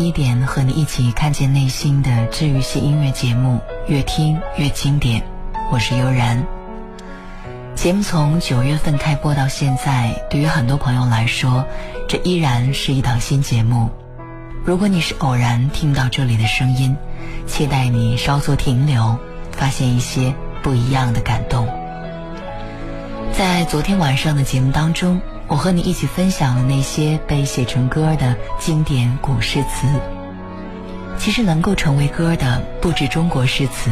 一点和你一起看见内心的治愈系音乐节目，越听越经典。我是悠然。节目从九月份开播到现在，对于很多朋友来说，这依然是一档新节目。如果你是偶然听到这里的声音，期待你稍作停留，发现一些不一样的感动。在昨天晚上的节目当中。我和你一起分享了那些被写成歌的经典古诗词。其实能够成为歌的不止中国诗词，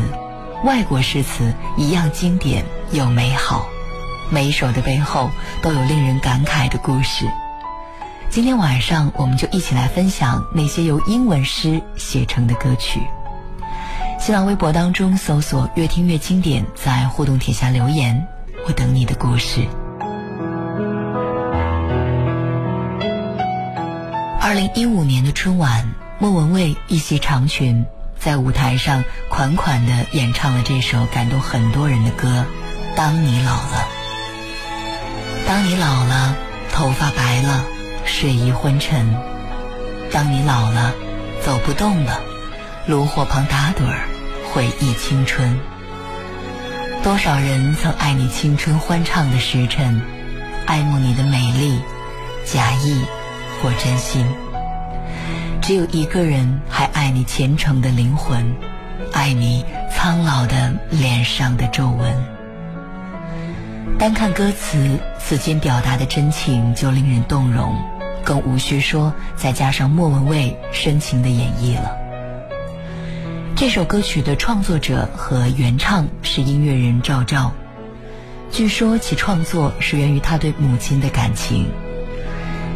外国诗词一样经典又美好。每一首的背后都有令人感慨的故事。今天晚上我们就一起来分享那些由英文诗写成的歌曲。新浪微博当中搜索“越听越经典”，在互动帖下留言，我等你的故事。二零一五年的春晚，莫文蔚一袭长裙，在舞台上款款的演唱了这首感动很多人的歌《当你老了》。当你老了，头发白了，睡意昏沉；当你老了，走不动了，炉火旁打盹儿，回忆青春。多少人曾爱你青春欢畅的时辰，爱慕你的美丽，假意。或真心，只有一个人还爱你虔诚的灵魂，爱你苍老的脸上的皱纹。单看歌词，此间表达的真情就令人动容，更无需说再加上莫文蔚深情的演绎了。这首歌曲的创作者和原唱是音乐人赵照，据说其创作是源于他对母亲的感情。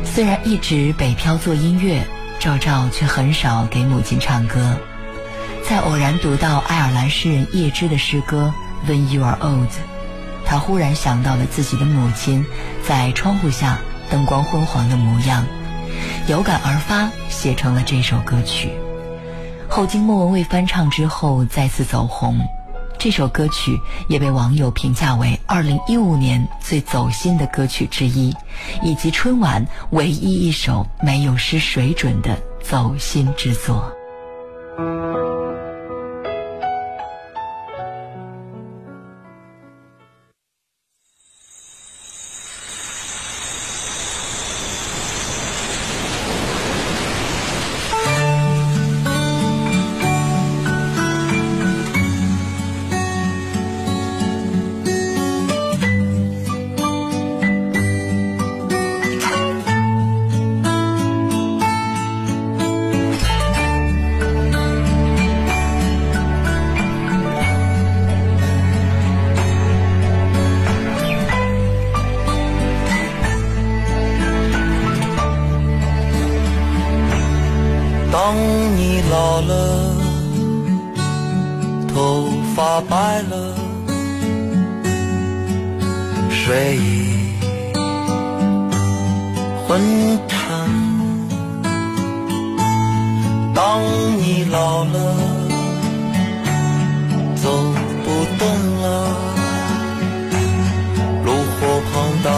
虽然一直北漂做音乐，赵照却很少给母亲唱歌。在偶然读到爱尔兰诗人叶芝的诗歌《When You Are Old》，他忽然想到了自己的母亲在窗户下灯光昏黄的模样，有感而发写成了这首歌曲。后经莫文蔚翻唱之后再次走红。这首歌曲也被网友评价为2015年最走心的歌曲之一，以及春晚唯一一首没有失水准的走心之作。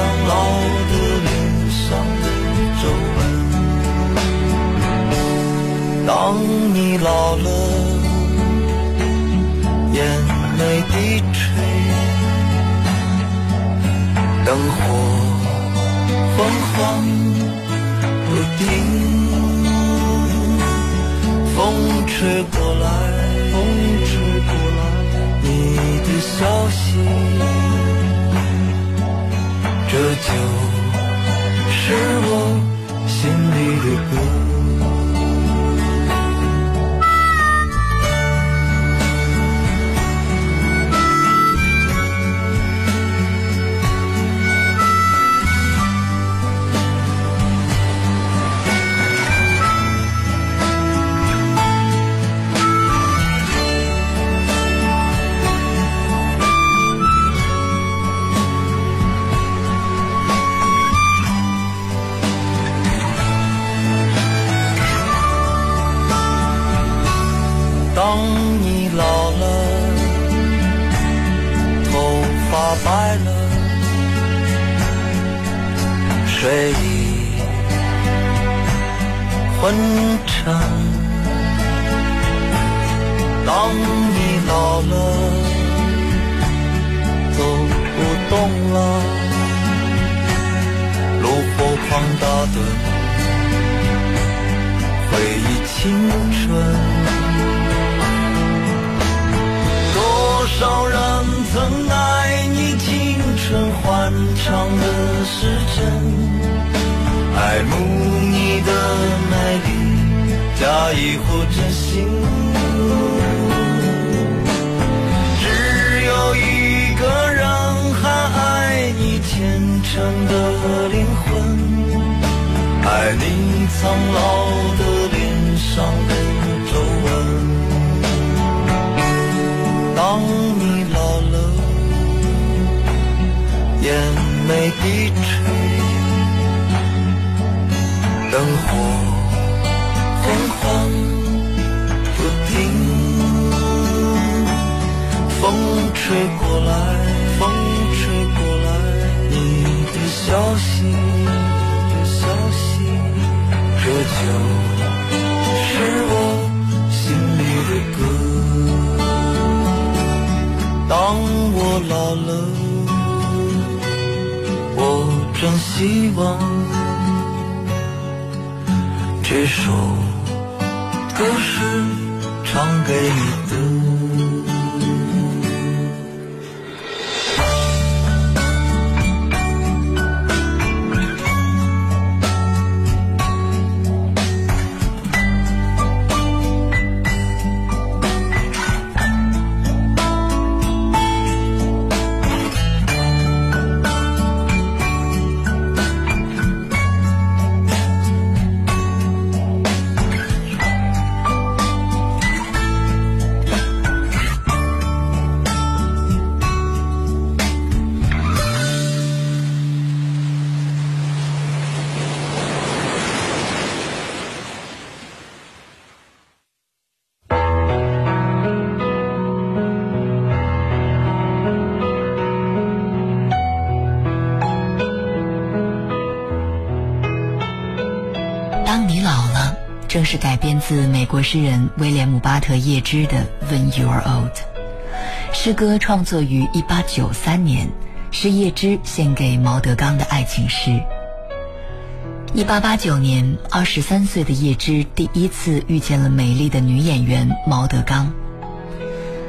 苍老的脸上的皱纹当你老了眼泪低垂灯火昏黄不定风吹过来风吹过来你的消息。这就是我心里的歌。希望这首歌是唱给你的。叶芝的《When You Are Old》。诗歌创作于1893年，是叶芝献给毛德刚的爱情诗。1889年，23岁的叶芝第一次遇见了美丽的女演员毛德刚。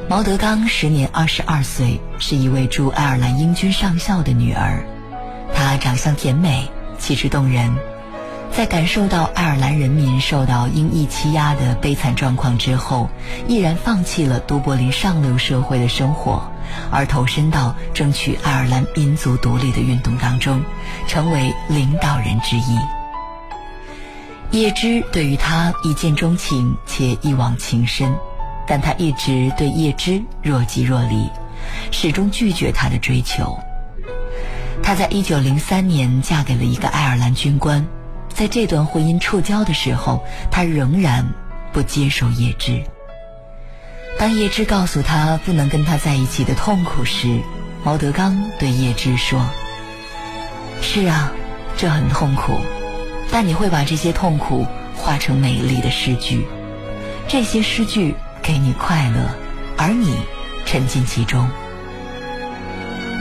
毛德刚时年22岁，是一位驻爱尔兰英军上校的女儿。她长相甜美，气质动人。在感受到爱尔兰人民受到英裔欺压的悲惨状况之后，毅然放弃了都柏林上流社会的生活，而投身到争取爱尔兰民族独立的运动当中，成为领导人之一。叶芝对于他一见钟情且一往情深，但他一直对叶芝若即若离，始终拒绝他的追求。他在一九零三年嫁给了一个爱尔兰军官。在这段婚姻触礁的时候，他仍然不接受叶芝。当叶芝告诉他不能跟他在一起的痛苦时，毛德刚对叶芝说：“是啊，这很痛苦，但你会把这些痛苦化成美丽的诗句，这些诗句给你快乐，而你沉浸其中。”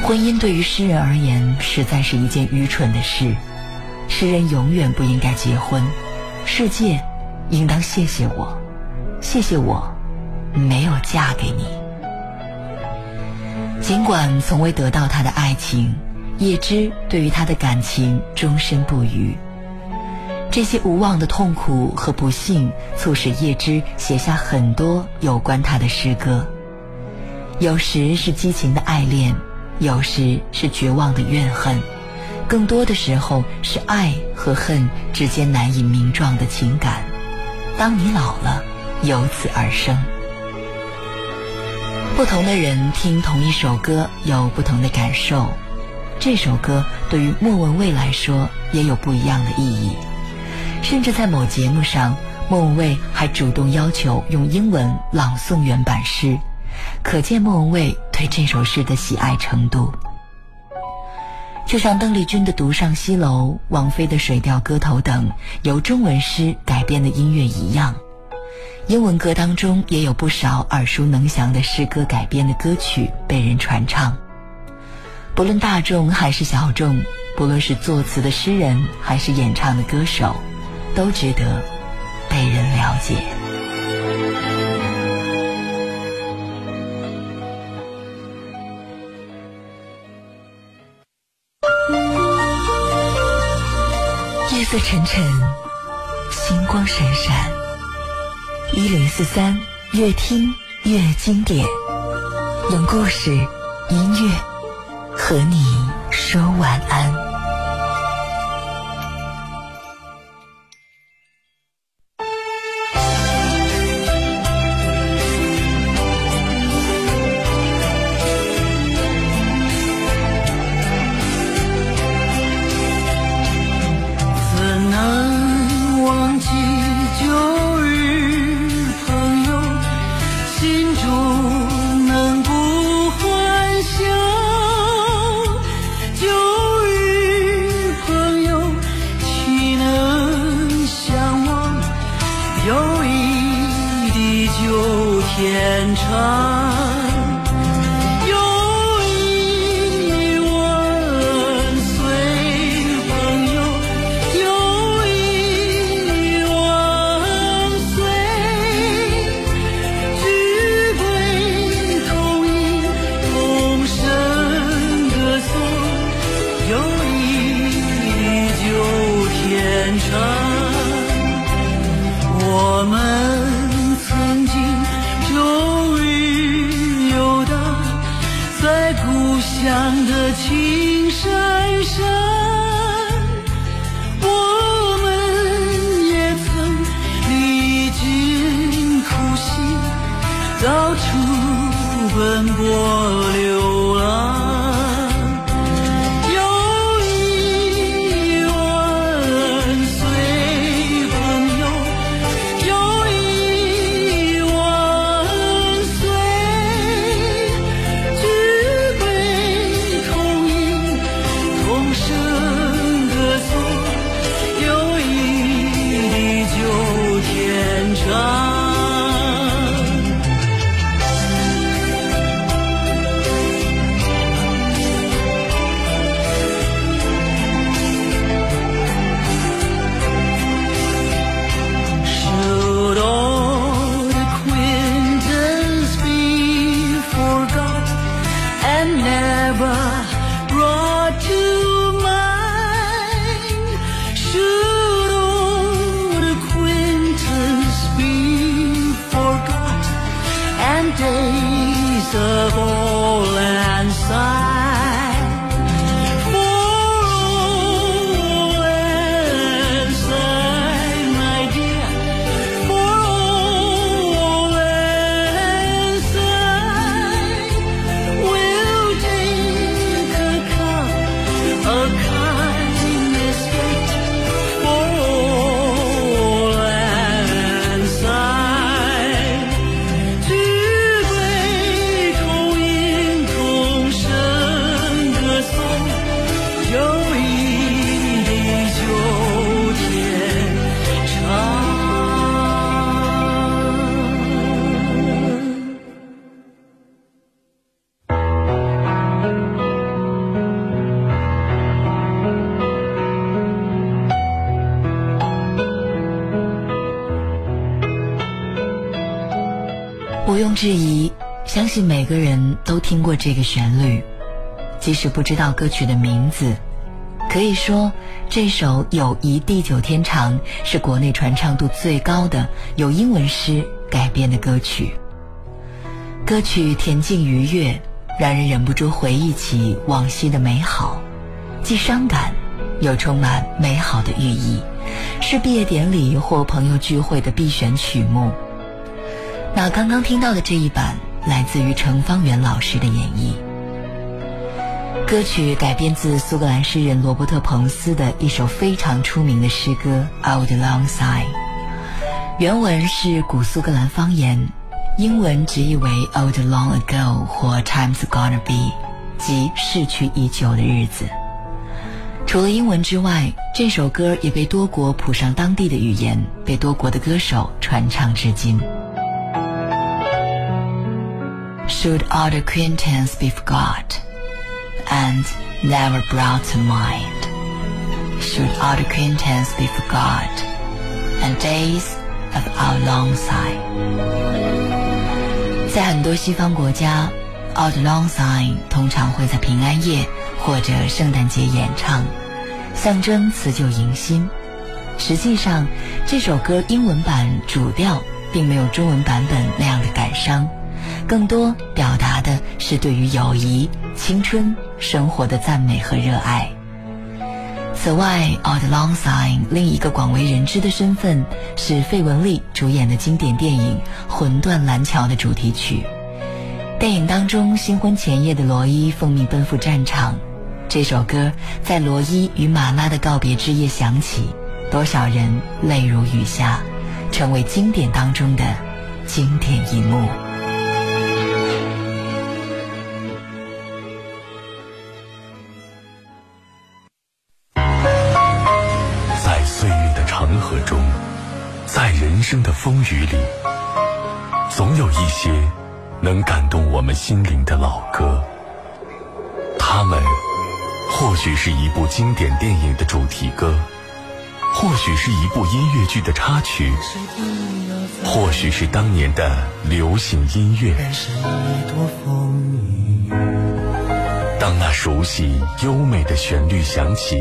婚姻对于诗人而言，实在是一件愚蠢的事。诗人永远不应该结婚，世界应当谢谢我，谢谢我没有嫁给你。尽管从未得到他的爱情，叶芝对于他的感情终身不渝。这些无望的痛苦和不幸，促使叶芝写下很多有关他的诗歌。有时是激情的爱恋，有时是绝望的怨恨，更多的时候是爱和恨之间难以名状的情感。当你老了，由此而生。不同的人听同一首歌有不同的感受，这首歌对于莫文蔚来说也有不一样的意义。甚至在某节目上，莫文蔚还主动要求用英文朗诵原版诗，可见莫文蔚对这首诗的喜爱程度。就像邓丽君的《独上西楼》、王菲的《水调歌头》等由中文诗改编的音乐一样，英文歌当中也有不少耳熟能详的诗歌改编的歌曲被人传唱。不论大众还是小众，不论是作词的诗人还是演唱的歌手。都值得被人了解。色沉沉，星光闪闪。一零四三，越听越经典，用故事、音乐和你说晚安。毋庸置疑，相信每个人都听过这个旋律，即使不知道歌曲的名字。可以说，这首《友谊地久天长》是国内传唱度最高的由英文诗改编的歌曲。歌曲恬静愉悦，让人忍不住回忆起往昔的美好，既伤感，又充满美好的寓意，是毕业典礼或朋友聚会的必选曲目。那刚刚听到的这一版来自于程方圆老师的演绎。歌曲改编自苏格兰诗人罗伯特·彭斯的一首非常出名的诗歌《Old Long Syne》，原文是古苏格兰方言，英文直译为 “Old Long Ago” 或 “Time's Gonna Be”，即逝去已久的日子。除了英文之外，这首歌也被多国谱上当地的语言，被多国的歌手传唱至今。Should old acquaintance be forgot and never brought to mind? Should old acquaintance be forgot and days of our long sigh? 在很多西方国家，Old Long Syne 通常会在平安夜或者圣诞节演唱，象征辞旧迎新。实际上，这首歌英文版主调并没有中文版本那样的感伤。更多表达的是对于友谊、青春、生活的赞美和热爱。此外，《Old Long Syne》另一个广为人知的身份是费雯丽主演的经典电影《魂断蓝桥》的主题曲。电影当中，新婚前夜的罗伊奉命奔赴战场，这首歌在罗伊与马拉的告别之夜响起，多少人泪如雨下，成为经典当中的经典一幕。能感动我们心灵的老歌。它们或许是一部经典电影的主题歌，或许是一部音乐剧的插曲，或许是当年的流行音乐。当那熟悉优美的旋律响起，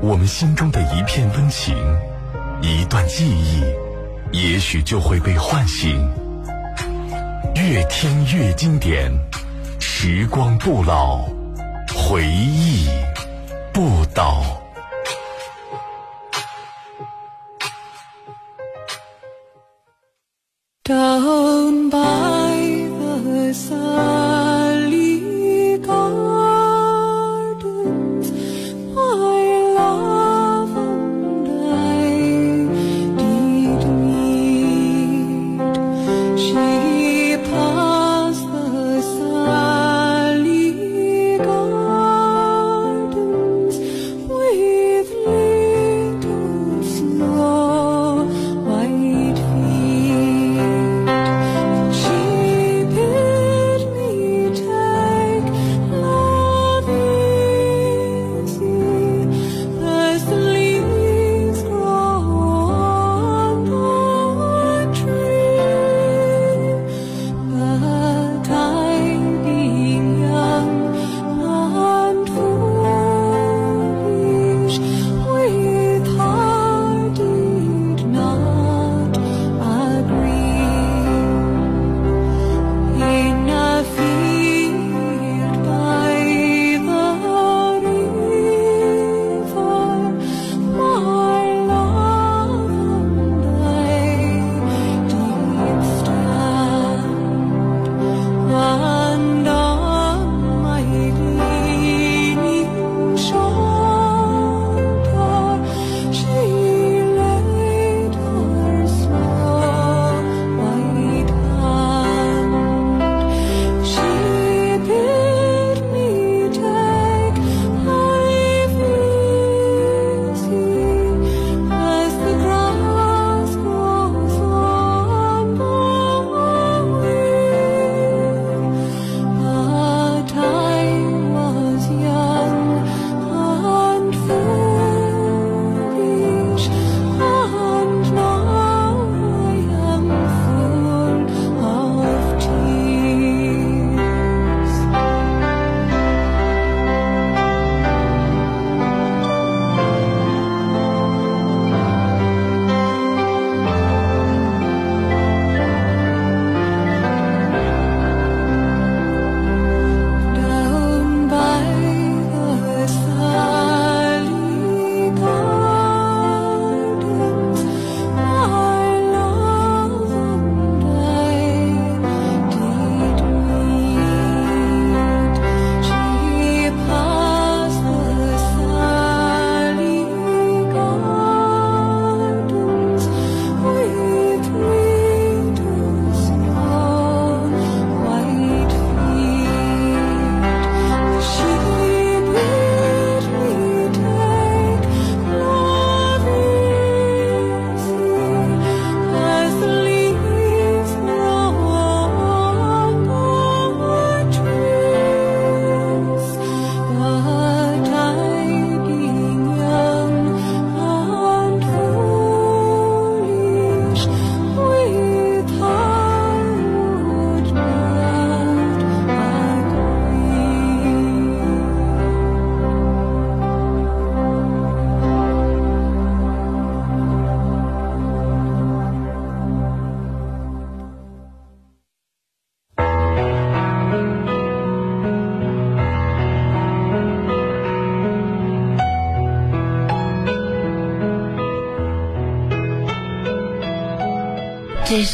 我们心中的一片温情，一段记忆。也许就会被唤醒，越听越经典，时光不老，回忆不倒。Down by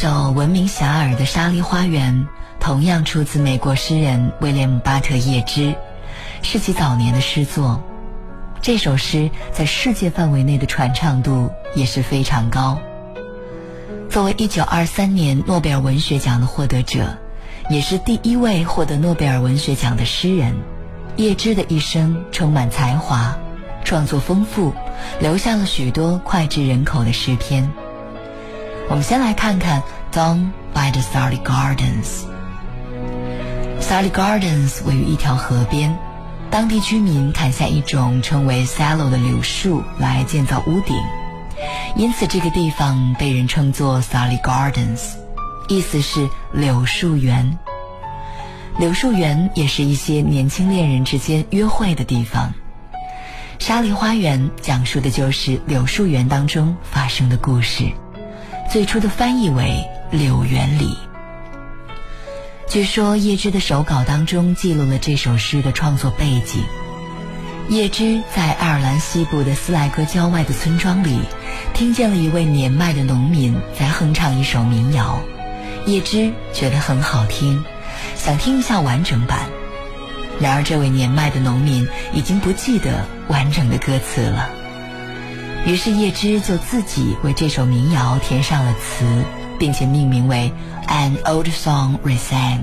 首闻名遐迩的《沙梨花园》，同样出自美国诗人威廉姆·巴特·叶芝，是其早年的诗作。这首诗在世界范围内的传唱度也是非常高。作为1923年诺贝尔文学奖的获得者，也是第一位获得诺贝尔文学奖的诗人，叶芝的一生充满才华，创作丰富，留下了许多脍炙人口的诗篇。我们先来看看《Down by the Surrey Gardens》。Surrey Gardens 位于一条河边，当地居民砍下一种称为 Sallow 的柳树来建造屋顶，因此这个地方被人称作 Surrey Gardens，意思是柳树园。柳树园也是一些年轻恋人之间约会的地方。沙梨花园讲述的就是柳树园当中发生的故事。最初的翻译为《柳园里》。据说叶芝的手稿当中记录了这首诗的创作背景。叶芝在爱尔兰西部的斯莱戈郊外的村庄里，听见了一位年迈的农民在哼唱一首民谣。叶芝觉得很好听，想听一下完整版。然而，这位年迈的农民已经不记得完整的歌词了。于是叶芝就自己为这首民谣填上了词，并且命名为《An Old Song Resang》。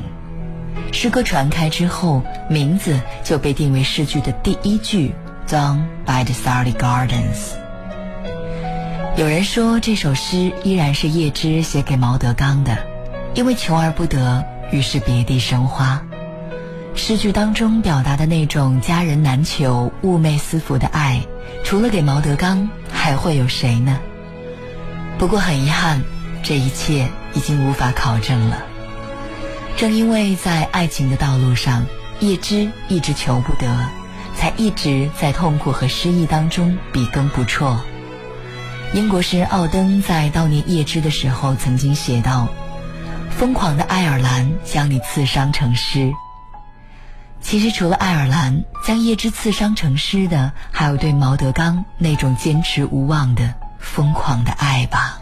诗歌传开之后，名字就被定为诗句的第一句《Down by the Surrey Gardens》。有人说这首诗依然是叶芝写给毛德刚的，因为求而不得，于是别地生花。诗句当中表达的那种佳人难求、寤寐思服的爱，除了给毛德刚，还会有谁呢？不过很遗憾，这一切已经无法考证了。正因为在爱情的道路上，叶芝一直求不得，才一直在痛苦和失意当中笔耕不辍。英国诗人奥登在悼念叶芝的时候曾经写道：“疯狂的爱尔兰将你刺伤成诗。”其实，除了爱尔兰将叶芝刺伤成诗的，还有对毛德刚那种坚持无望的疯狂的爱吧。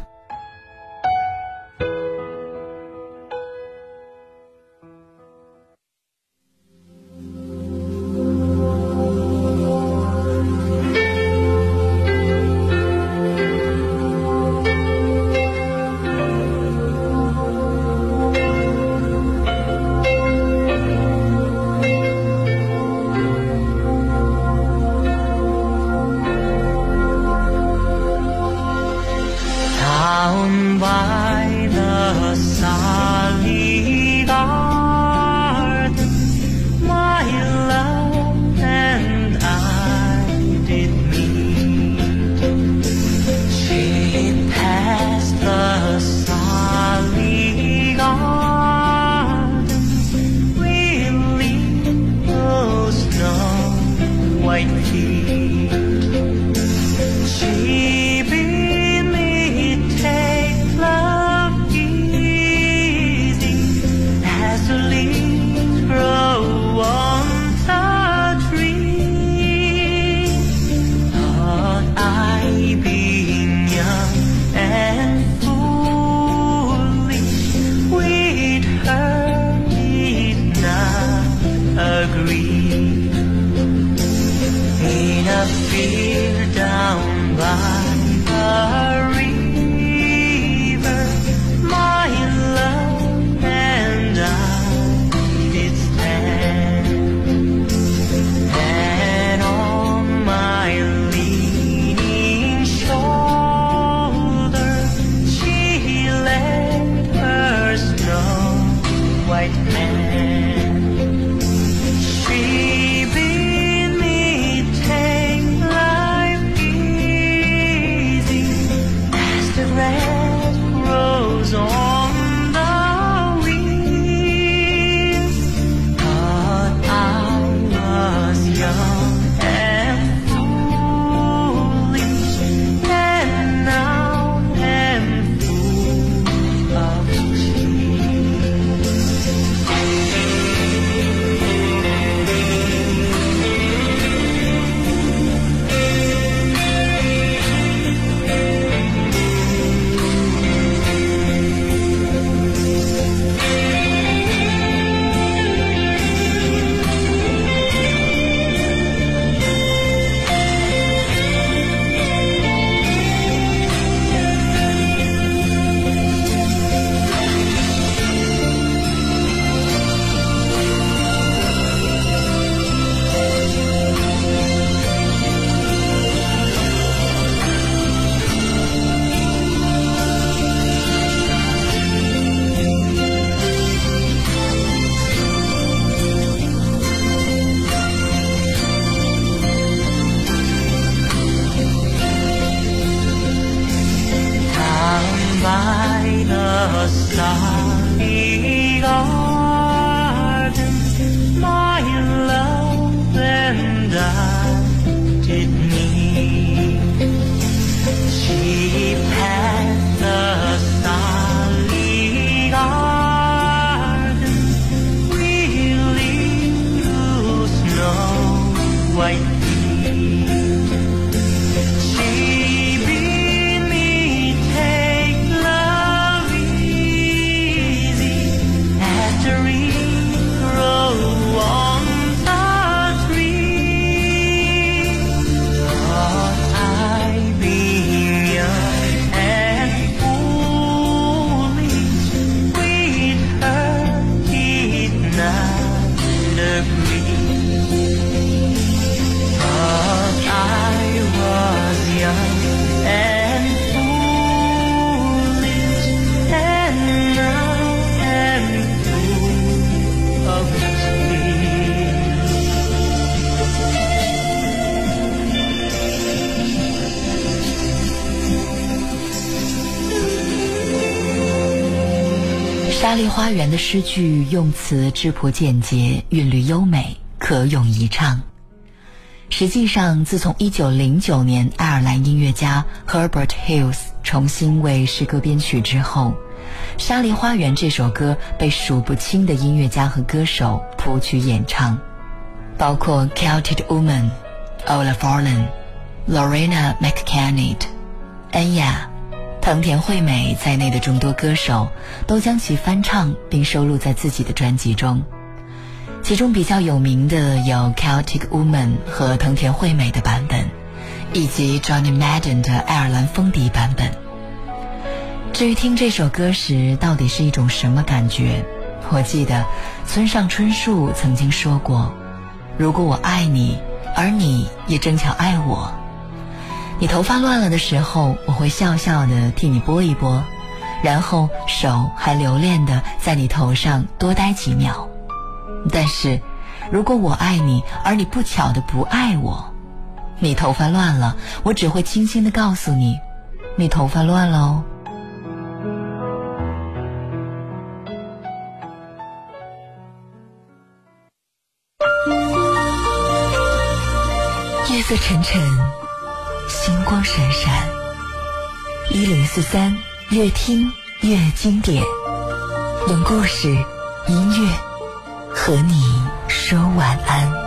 诗句用词质朴简洁，韵律优美，可咏一唱。实际上，自从1909年爱尔兰音乐家 Herbert Hills 重新为诗歌编曲之后，《沙梨花园》这首歌被数不清的音乐家和歌手谱曲演唱，包括 Celtic Woman、Ola Farland、Lorena McKennitt、恩雅、藤田惠美在内的众多歌手都将其翻唱并收录在自己的专辑中。其中比较有名的有 Celtic Woman 和藤田惠美的版本，以及 Johnny Madden 的爱尔兰风笛版本。至于听这首歌时到底是一种什么感觉，我记得村上春树曾经说过：“如果我爱你，而你也正巧爱我，你头发乱了的时候，我会笑笑的替你拨一拨，然后手还留恋的在你头上多待几秒。但是，如果我爱你，而你不巧的不爱我，你头发乱了，我只会轻轻的告诉你，你头发乱了哦。”夜色沉沉，星光闪闪。一零四三，越听越经典，用故事、音乐和你说晚安。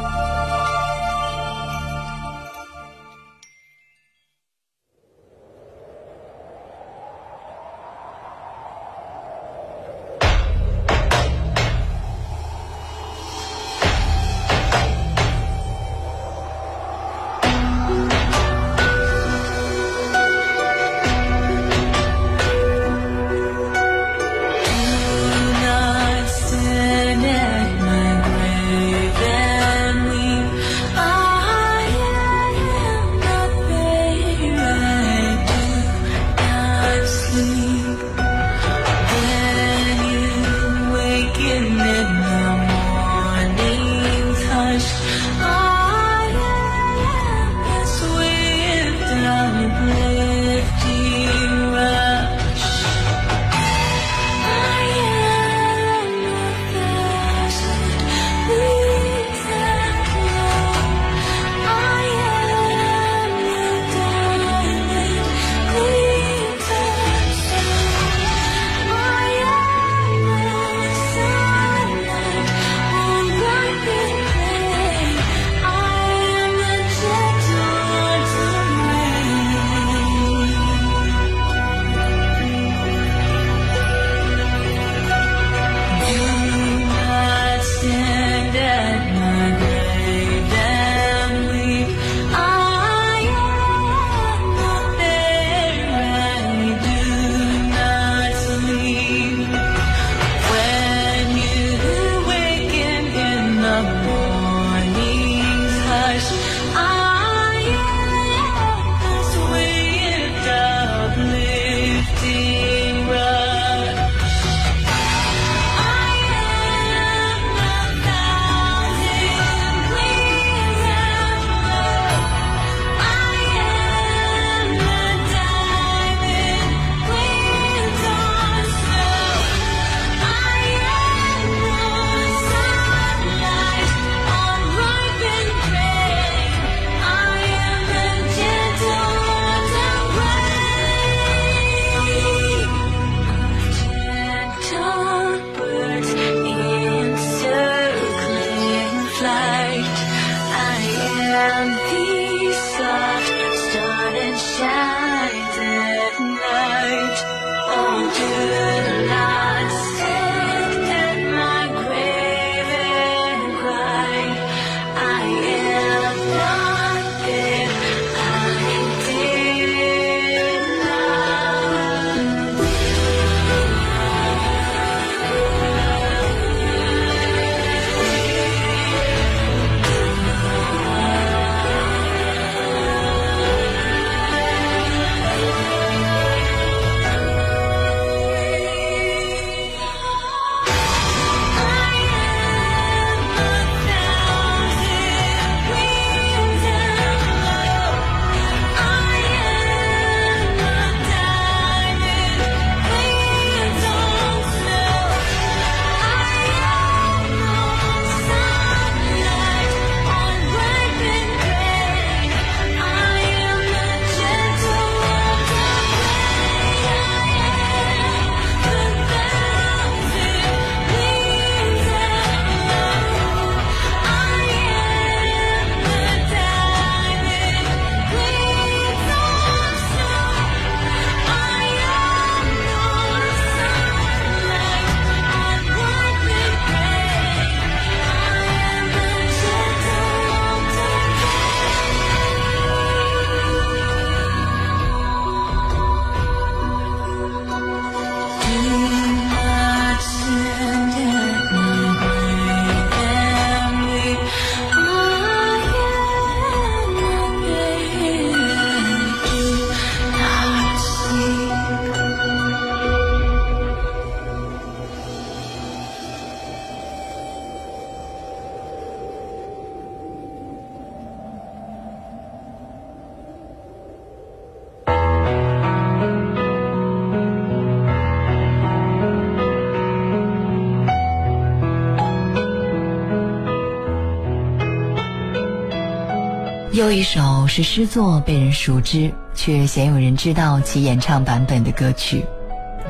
又一首是诗作，被人熟知，却鲜有人知道其演唱版本的歌曲。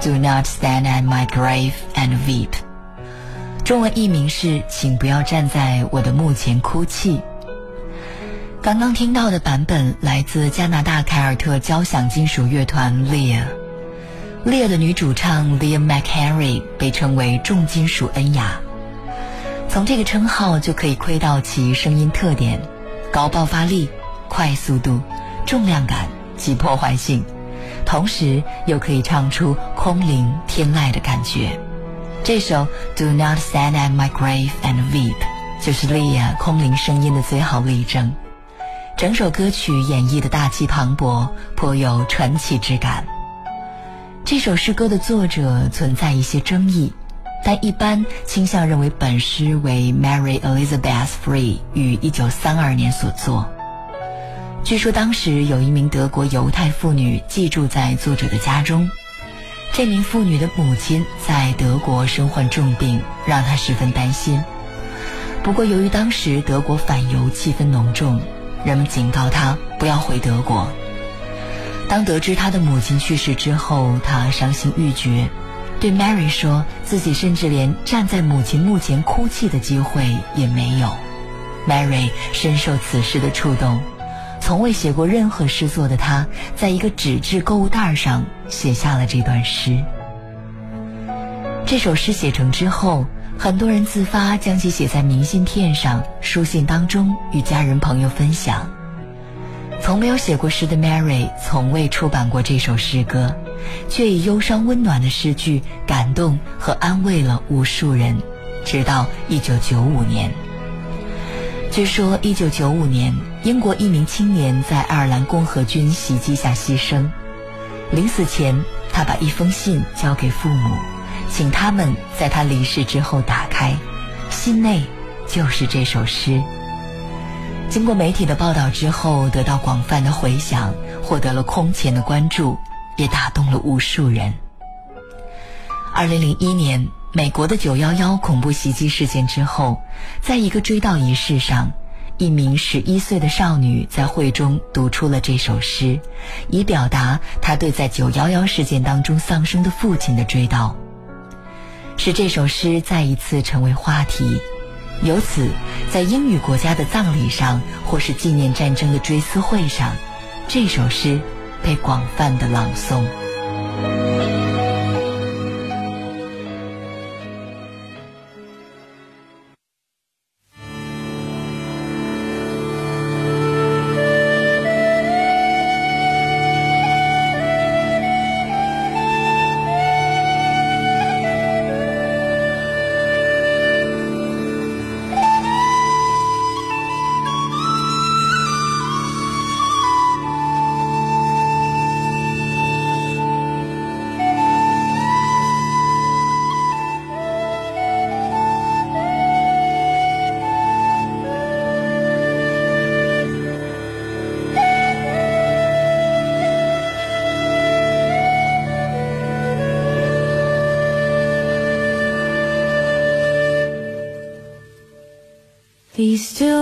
Do not stand at my grave and weep。中文译名是“请不要站在我的墓前哭泣”。刚刚听到的版本来自加拿大凯尔特交响金属乐团 Lea。Lea 的女主唱 Lea McHenry 被称为重金属恩雅。从这个称号就可以窥到其声音特点。高爆发力、快速度、重量感及破坏性，同时又可以唱出空灵天籁的感觉。这首《Do Not Stand at My Grave and Weep》就是莉亚空灵声音的最好例证。整首歌曲演绎的大气磅礴，颇有传奇之感。这首诗歌的作者存在一些争议。但一般倾向认为本诗为 Mary Elizabeth Free 于1932年所作。据说当时有一名德国犹太妇女寄住在作者的家中，这名妇女的母亲在德国身患重病，让她十分担心。不过由于当时德国反犹气氛浓重，人们警告她不要回德国。当得知她的母亲去世之后，她伤心欲绝。对 Mary 说自己甚至连站在母亲墓前哭泣的机会也没有。Mary 深受此事的触动，从未写过任何诗作的她，在一个纸质购物袋上写下了这段诗。这首诗写成之后，很多人自发将其写在明信片上，书信当中与家人朋友分享。从没有写过诗的 Mary 从未出版过这首诗歌。却以忧伤温暖的诗句感动和安慰了无数人，直到一九九五年。据说一九九五年，英国一名青年在爱尔兰共和军袭击下牺牲，临死前，他把一封信交给父母，请他们在他离世之后打开，信内就是这首诗。经过媒体的报道之后，得到广泛的回响，获得了空前的关注。也打动了无数人。二零零一年，美国的九幺幺恐怖袭击事件之后，在一个追悼仪式上，一名十一岁的少女在会中读出了这首诗，以表达她对在九幺幺事件当中丧生的父亲的追悼。使这首诗再一次成为话题，由此，在英语国家的葬礼上，或是纪念战争的追思会上，这首诗。被广泛的朗诵。These two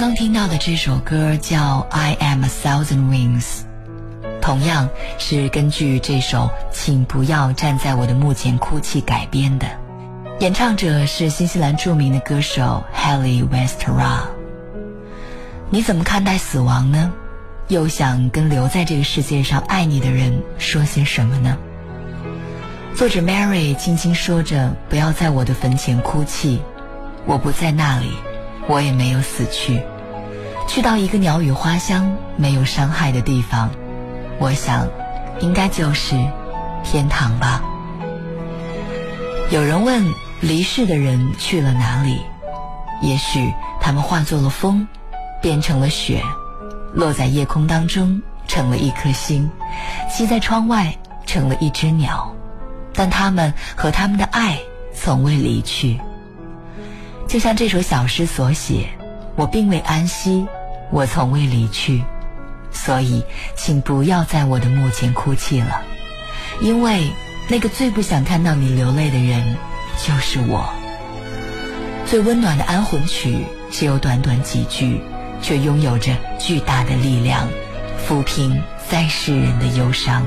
刚听到的这首歌叫《I Am a Thousand Wings》，同样是根据这首《请不要站在我的墓前哭泣》改编的，演唱者是新西兰著名的歌手 Haley Westra。你怎么看待死亡呢？又想跟留在这个世界上爱你的人说些什么呢？作者 Mary 轻轻说着：“不要在我的坟前哭泣，我不在那里。”我也没有死去，去到一个鸟语花香、没有伤害的地方，我想，应该就是天堂吧。有人问离世的人去了哪里？也许他们化作了风，变成了雪，落在夜空当中，成了一颗星；栖在窗外，成了一只鸟。但他们和他们的爱从未离去。就像这首小诗所写，我并未安息，我从未离去，所以请不要在我的墓前哭泣了，因为那个最不想看到你流泪的人，就是我。最温暖的安魂曲只有短短几句，却拥有着巨大的力量，抚平在世人的忧伤。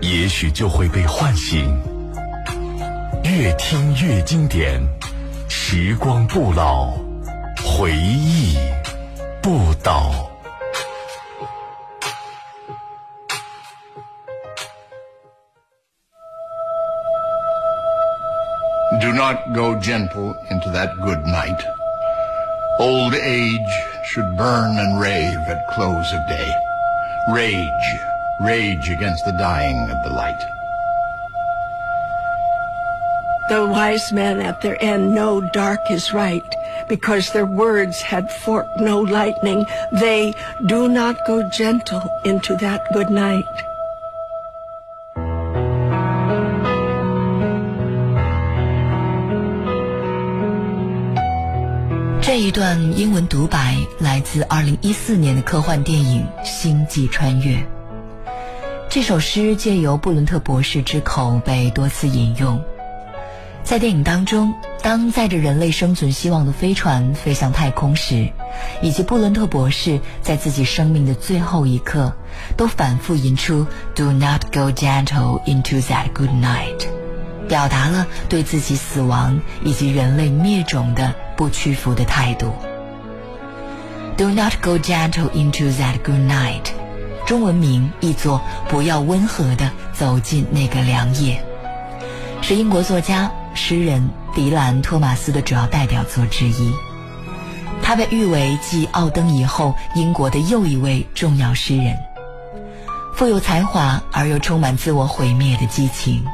也许就会被唤醒。越听越经典，时光不老，回忆不倒。Do not go gentle into that good night. Old age should burn and rave at close of day. Rage rage against the dying of the light. The wise men at their end know dark is right because their words had forked no lightning. They do not go gentle into that good night. 这一段英文独白来自2014年的科幻电影《星际穿越》。 这首诗借由布伦特博士之口被多次引用，在电影当中，当载着人类生存希望的飞船飞向太空时，以及布伦特博士在自己生命的最后一刻，都反复吟出 “Do not go gentle into that good night”，表达了对自己死亡以及人类灭种的不屈服的态度。“Do not go gentle into that good night”。中文名译作“不要温和的走进那个良夜”，是英国作家、诗人迪兰·托马斯的主要代表作之一。他被誉为继奥登以后英国的又一位重要诗人，富有才华而又充满自我毁灭的激情。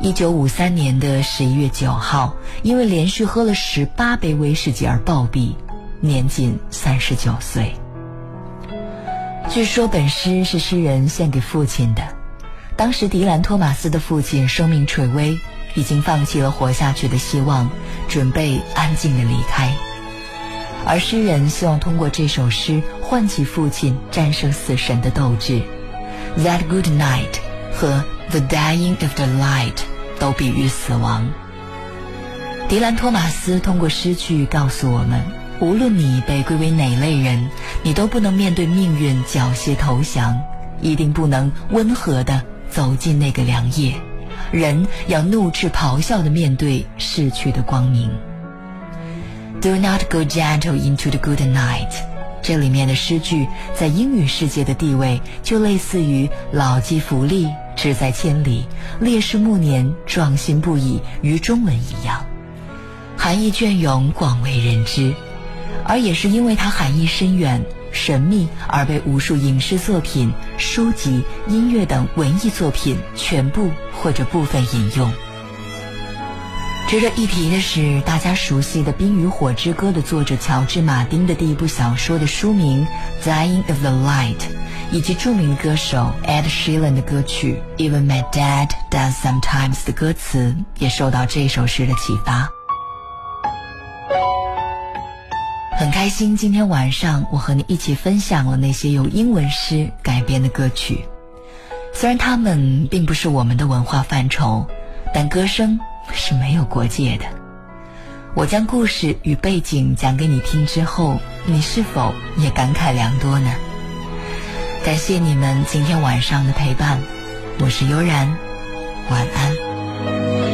一九五三年的十一月九号，因为连续喝了十八杯威士忌而暴毙，年仅三十九岁。据说本诗是诗人献给父亲的。当时迪兰·托马斯的父亲生命垂危，已经放弃了活下去的希望，准备安静的离开。而诗人希望通过这首诗唤起父亲战胜死神的斗志。That good night 和 The dying of the light 都比喻死亡。迪兰·托马斯通过诗句告诉我们。无论你被归为哪类人，你都不能面对命运缴械投降，一定不能温和地走进那个凉夜。人要怒斥咆哮地面对逝去的光明。Do not go gentle into the good night。这里面的诗句在英语世界的地位，就类似于“老骥伏枥，志在千里；烈士暮年，壮心不已”于中文一样，含义隽永，广为人知。而也是因为它含义深远，神秘而被无数影视作品、书籍、音乐等文艺作品全部或者部分引用。值得一提的是，大家熟悉的《冰与火之歌》的作者乔治·马丁的第一部小说的书名《Dying of the Light》，以及著名歌手 Ed Sheeran 的歌曲《Even My Dad Does Sometimes》的歌词，也受到这首诗的启发。很开心，今天晚上我和你一起分享了那些由英文诗改编的歌曲。虽然它们并不是我们的文化范畴，但歌声。是没有国界的。我将故事与背景讲给你听之后，你是否也感慨良多呢？感谢你们今天晚上的陪伴，我是悠然，晚安。